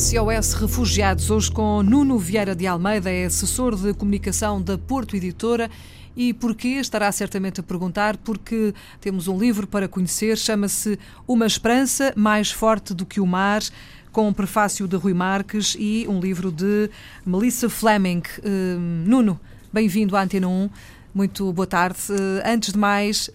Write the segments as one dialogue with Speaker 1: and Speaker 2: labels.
Speaker 1: SOS Refugiados, hoje com Nuno Vieira de Almeida, é assessor de comunicação da Porto Editora. E porquê? Estará certamente a perguntar, porque temos um livro para conhecer, chama-se Uma Esperança Mais Forte do que o Mar, com um prefácio de Rui Marques e um livro de Melissa Fleming. Uh, Nuno, bem-vindo à Antena 1. Muito boa tarde. Uh, antes de mais, uh,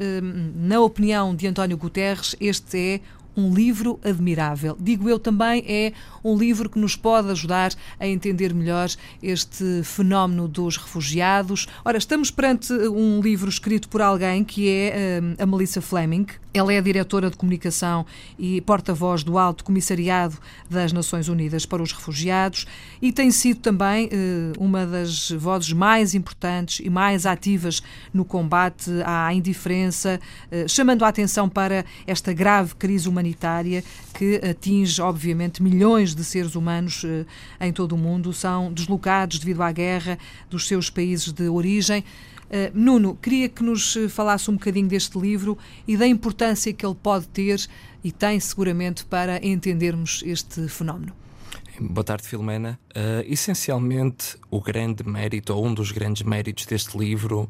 Speaker 1: na opinião de António Guterres, este é um livro admirável. Digo eu também, é um livro que nos pode ajudar a entender melhor este fenómeno dos refugiados. Ora, estamos perante um livro escrito por alguém que é uh, a Melissa Fleming. Ela é a diretora de comunicação e porta-voz do Alto Comissariado das Nações Unidas para os Refugiados e tem sido também uh, uma das vozes mais importantes e mais ativas no combate à indiferença, uh, chamando a atenção para esta grave crise humanitária que atinge, obviamente, milhões de seres humanos eh, em todo o mundo são deslocados devido à guerra dos seus países de origem. Uh, Nuno, queria que nos falasse um bocadinho deste livro e da importância que ele pode ter e tem seguramente para entendermos este fenómeno.
Speaker 2: Boa tarde, Filomena. Uh, essencialmente, o grande mérito, ou um dos grandes méritos deste livro,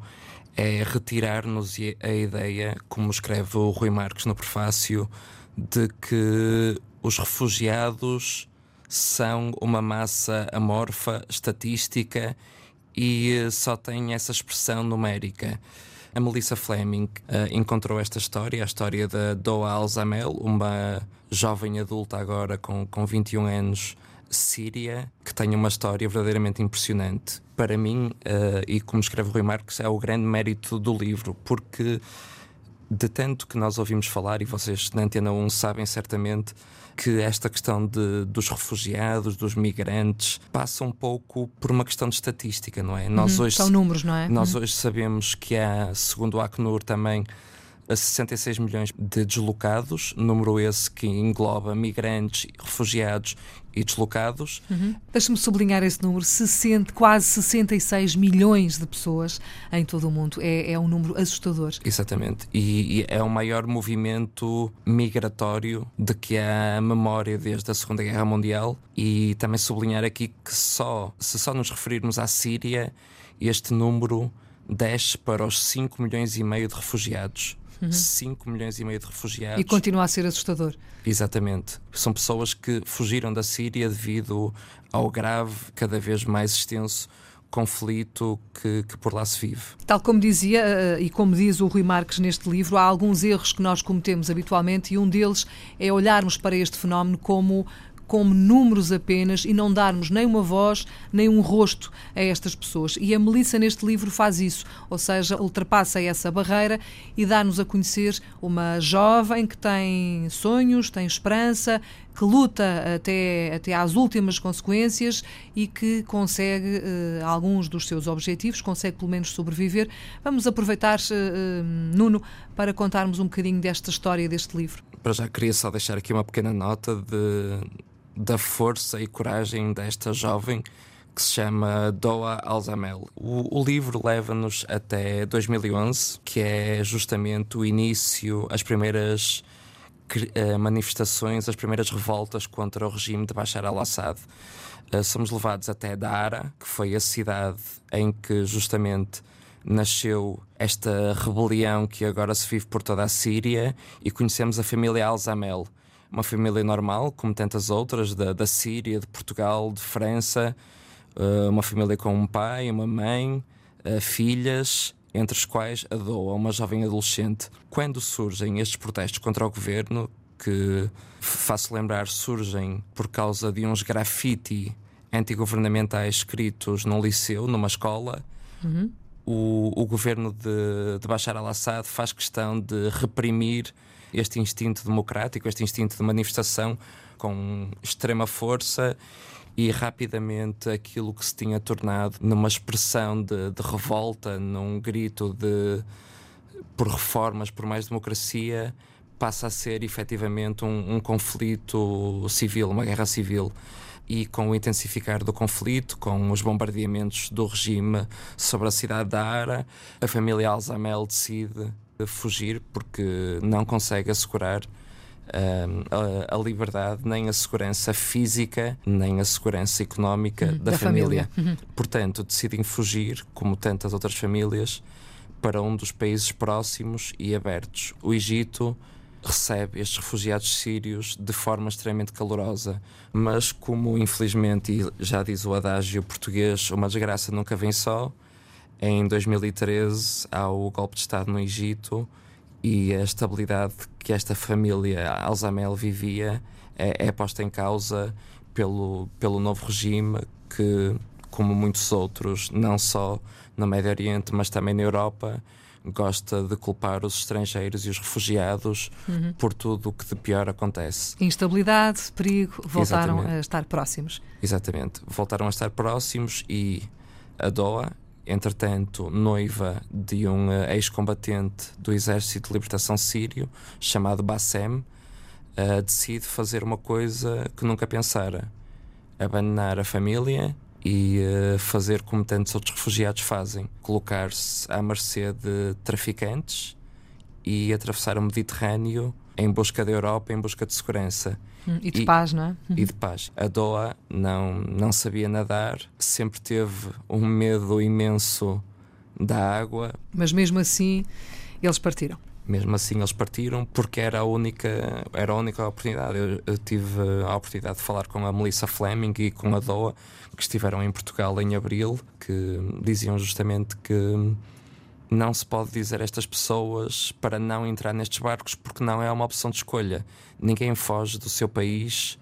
Speaker 2: é retirar-nos a ideia, como escreve o Rui Marques no prefácio, de que os refugiados são uma massa amorfa, estatística e só têm essa expressão numérica. A Melissa Fleming uh, encontrou esta história, a história da Doa Alzamel, uma jovem adulta agora com, com 21 anos, síria, que tem uma história verdadeiramente impressionante. Para mim, uh, e como escreve Rui Marques, é o grande mérito do livro, porque de tanto que nós ouvimos falar, e vocês na Antena 1 sabem certamente, que esta questão de, dos refugiados, dos migrantes, passa um pouco por uma questão de estatística, não é?
Speaker 1: Uhum, nós hoje, são números, não é?
Speaker 2: Nós uhum. hoje sabemos que há, segundo o Acnur também, a 66 milhões de deslocados, número esse que engloba migrantes, refugiados e deslocados.
Speaker 1: Uhum. Deixa-me sublinhar esse número: 60, quase 66 milhões de pessoas em todo o mundo. É, é um número assustador.
Speaker 2: Exatamente. E, e, é o maior movimento migratório de que há memória desde a Segunda Guerra Mundial. E também sublinhar aqui que só, se só nos referirmos à Síria, este número desce para os 5 milhões e meio de refugiados uhum. 5 milhões e meio de refugiados.
Speaker 1: E continua a ser assustador.
Speaker 2: Exatamente. São pessoas que fugiram da Síria devido ao grave, cada vez mais extenso conflito que, que, por lá se vive.
Speaker 1: Tal como dizia eh, e como diz o Rui Marques neste livro, há alguns erros que nós cometemos habitualmente e um deles é olharmos para este fenómeno como como números apenas e não darmos nem uma voz, nem um rosto a estas pessoas. E a Melissa, neste livro, faz isso, ou seja, ultrapassa essa barreira e dá-nos a conhecer uma jovem que tem sonhos, tem esperança, que luta até, até às últimas consequências e que consegue uh, alguns dos seus objetivos, consegue pelo menos sobreviver. Vamos aproveitar, uh, Nuno, para contarmos um bocadinho desta história deste livro.
Speaker 2: Para já queria só deixar aqui uma pequena nota de da força e coragem desta jovem que se chama Doa Alzamel. O, o livro leva-nos até 2011, que é justamente o início, as primeiras uh, manifestações, as primeiras revoltas contra o regime de Bashar al-Assad. Uh, somos levados até Dara, que foi a cidade em que justamente nasceu esta rebelião que agora se vive por toda a Síria e conhecemos a família Alzamel uma família normal, como tantas outras, da, da Síria, de Portugal, de França, uh, uma família com um pai, uma mãe, uh, filhas, entre as quais a Doa, uma jovem adolescente. Quando surgem estes protestos contra o governo, que, faço lembrar, surgem por causa de uns grafite antigovernamentais escritos num liceu, numa escola, uhum. o, o governo de, de Bashar al-Assad faz questão de reprimir este instinto democrático, este instinto de manifestação com extrema força e rapidamente aquilo que se tinha tornado numa expressão de, de revolta, num grito de por reformas, por mais democracia, passa a ser efetivamente um, um, conflito civil, uma guerra civil. E com o intensificar do conflito, com os bombardeamentos do regime sobre a cidade da Ara, a família Alzamel decide fugir porque não consegue assegurar a, a, liberdade, nem a segurança física, nem a segurança económica uhum, da, da, família. família. Uhum. Portanto, decidem fugir, como tantas outras famílias, para um dos países próximos e abertos. O Egito recebe estes refugiados sírios de forma extremamente calorosa, mas como infelizmente, já diz o adágio português, uma desgraça nunca vem só, em 2013 há o golpe de Estado no Egito e a estabilidade que esta família Alzamel vivia é, é posta em causa pelo, pelo novo regime que, como muitos outros, não só no Médio Oriente, mas também na Europa, gosta de culpar os estrangeiros e os refugiados uhum. por tudo o que de pior acontece.
Speaker 1: Instabilidade, perigo, voltaram Exatamente. a estar próximos.
Speaker 2: Exatamente, voltaram a estar próximos e a Doha, entretanto, noiva de um eh, ex-combatente do Exército de Libertação Sírio chamado Bassem, uh, decide fazer uma coisa que nunca pensara: abandonar a família e uh, fazer como tantos outros refugiados fazem: colocar-se à mercê de traficantes e atravessar o Mediterrâneo em busca da Europa, em busca de segurança.
Speaker 1: Hum, e de e, paz, não é?
Speaker 2: E de paz. A Doa não, não sabia nadar, sempre teve um medo imenso da água.
Speaker 1: Mas mesmo assim, eles partiram.
Speaker 2: Mesmo assim, eles partiram porque era a única, era a única oportunidade. Eu, eu tive a oportunidade de falar com a Melissa Fleming e com a Doa, que estiveram em Portugal em abril, que diziam justamente que não se pode dizer a estas pessoas para não entrar nestes barcos porque não é uma opção de escolha. Ninguém foge do seu país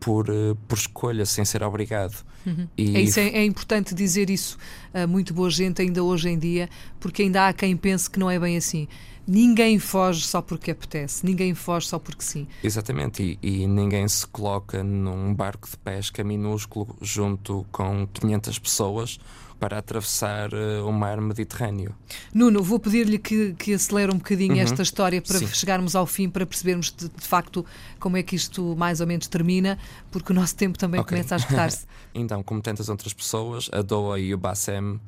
Speaker 2: por, eh, por escolha, sem ser obrigado.
Speaker 1: Uhum. E... É, isso, é, é, importante dizer isso a muito boa gente ainda hoje em dia, porque ainda há quem pense que não é bem assim. Ninguém foge só porque apetece, ninguém foge só porque sim.
Speaker 2: Exatamente, e, e ninguém se coloca num barco de pesca minúsculo junto com 500 pessoas para atravessar uh, o mar Mediterrâneo.
Speaker 1: Nuno, vou pedir-lhe que, que acelere um bocadinho uhum. esta história para Sim. chegarmos ao fim, para percebermos de, de, facto como é que isto mais ou menos termina, porque o nosso tempo também okay. começa a esgotar-se.
Speaker 2: então, como tantas outras pessoas, a Doa e o Bassem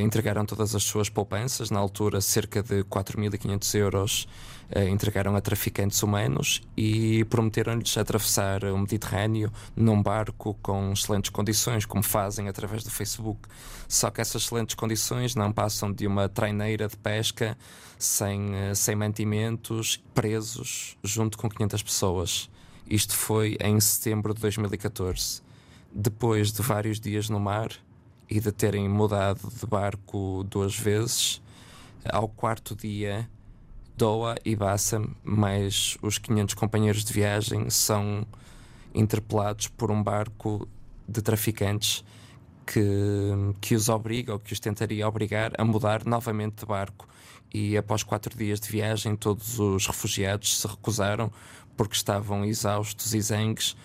Speaker 2: entregaram todas as suas poupanças, na altura cerca de 4.500 euros uh, entregaram a traficantes humanos e prometeram-lhes atravessar o Mediterrâneo num barco com excelentes condições, como fazem através do Facebook. Só que essas excelentes condições não passam de uma traineira de pesca sem, uh, sem mantimentos, presos junto com 500 pessoas. Isto foi em setembro de 2014. Depois de vários dias no mar, e de terem mudado de barco duas vezes, ao quarto dia, Doa e Bassam, mais os 500 companheiros de viagem, são interpelados por um barco de traficantes que, que os obriga ou que os tentaria obrigar a mudar novamente de barco. E após quatro dias de viagem, todos os refugiados se recusaram porque estavam exaustos e zangues.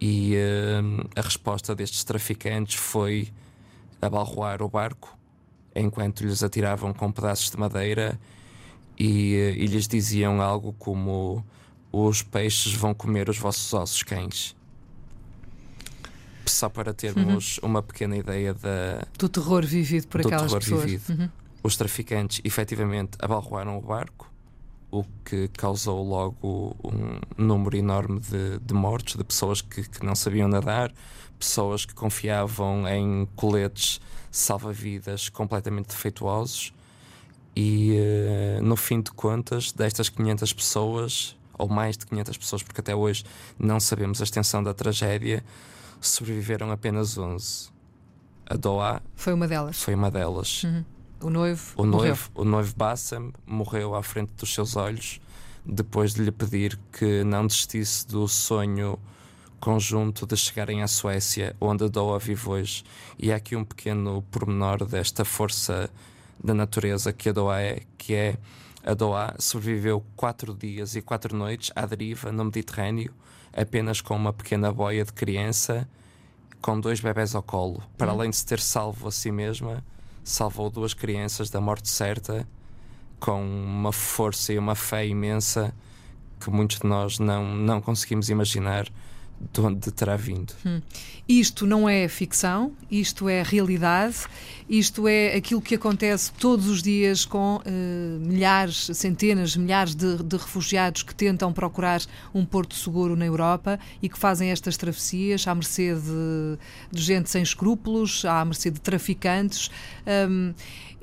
Speaker 2: E uh, a resposta destes traficantes foi abalroar o barco enquanto lhes atiravam com pedaços de madeira e, eh, e lhes diziam algo como: Os peixes vão comer os vossos ossos cães. Só para termos uhum. uma pequena ideia da,
Speaker 1: do terror vivido por aquelas pessoas. Uhum.
Speaker 2: Os traficantes efetivamente abalroaram o barco, o que causou logo um número enorme de, de mortos, de pessoas que, que não sabiam nadar, pessoas que confiavam em coletes salva-vidas completamente defeituosos. E uh, no fim de contas destas 500 pessoas ou mais de 500 pessoas porque até hoje não sabemos a extensão da tragédia sobreviveram apenas 11 a Doa
Speaker 1: foi uma delas.
Speaker 2: foi uma delas.
Speaker 1: Uhum. O noivo
Speaker 2: o noivo o noivo Bassam morreu à frente dos seus olhos depois de lhe pedir que não desistisse do sonho conjunto de chegarem à Suécia, onde a Doa vive hoje. E há aqui um pequeno pormenor desta força da natureza que a Doa é, que é a Doa sobreviveu quatro dias e quatro noites à deriva no Mediterrâneo, apenas com uma pequena boia de criança, com dois bebés ao colo. Para hum. além de se ter salvo a si mesma, salvou duas crianças da morte certa, com uma força e uma fé imensa que muitos de nós não, não conseguimos imaginar de onde terá vindo.
Speaker 1: Hum. Isto não é ficção, isto é realidade, isto é aquilo que acontece todos os dias com uh, milhares, centenas, milhares de, de, refugiados que tentam procurar um porto seguro na Europa e que fazem estas travessias à mercê de, de gente sem escrúpulos, à mercê de traficantes. Um,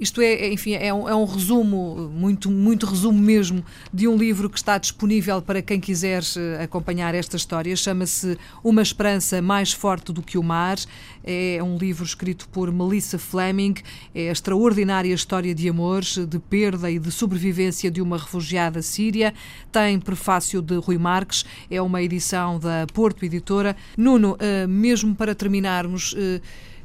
Speaker 1: isto é, enfim, é um, é um, resumo, muito, muito resumo mesmo, de um livro que está disponível para quem quiser eh, acompanhar esta história. Chama-se Uma Esperança Mais Forte do que o Mar. É um livro escrito por Melissa Fleming. É a extraordinária história de amor, de perda e de sobrevivência de uma refugiada síria. Tem prefácio de Rui Marques. É uma edição da Porto Editora. Nuno, eh, mesmo para terminarmos eh,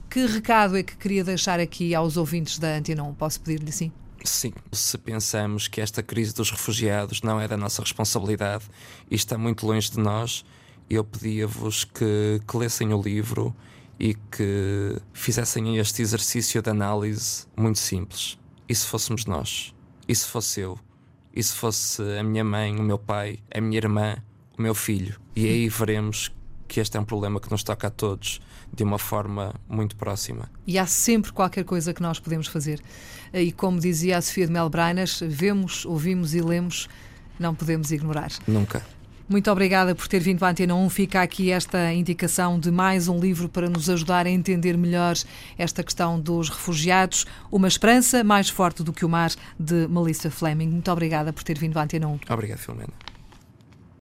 Speaker 1: que recado é que queria deixar aqui aos ouvintes da Antena 1? Posso pedir-lhe assim?
Speaker 2: Sim, se pensamos que esta crise dos refugiados não é da nossa responsabilidade e está muito longe de nós, eu pedia-vos que, que lessem o livro e que fizessem este exercício de análise muito simples. E se fôssemos nós? E se fosse eu? E se fosse a minha mãe, o meu pai, a minha irmã, o meu filho? E aí veremos que este é um problema que nos toca a todos de uma forma muito próxima.
Speaker 1: E há sempre qualquer coisa que nós podemos fazer. E como dizia a Sofia de Melbrainas, vemos, ouvimos e lemos, não podemos ignorar.
Speaker 2: Nunca.
Speaker 1: Muito obrigada por ter vindo à Antena 1. Fica aqui esta indicação de mais um livro para nos ajudar a entender melhor esta questão dos refugiados. Uma esperança mais forte do que o mar, de Melissa Fleming. Muito obrigada por ter vindo à Antena 1.
Speaker 2: Obrigado, Filomena.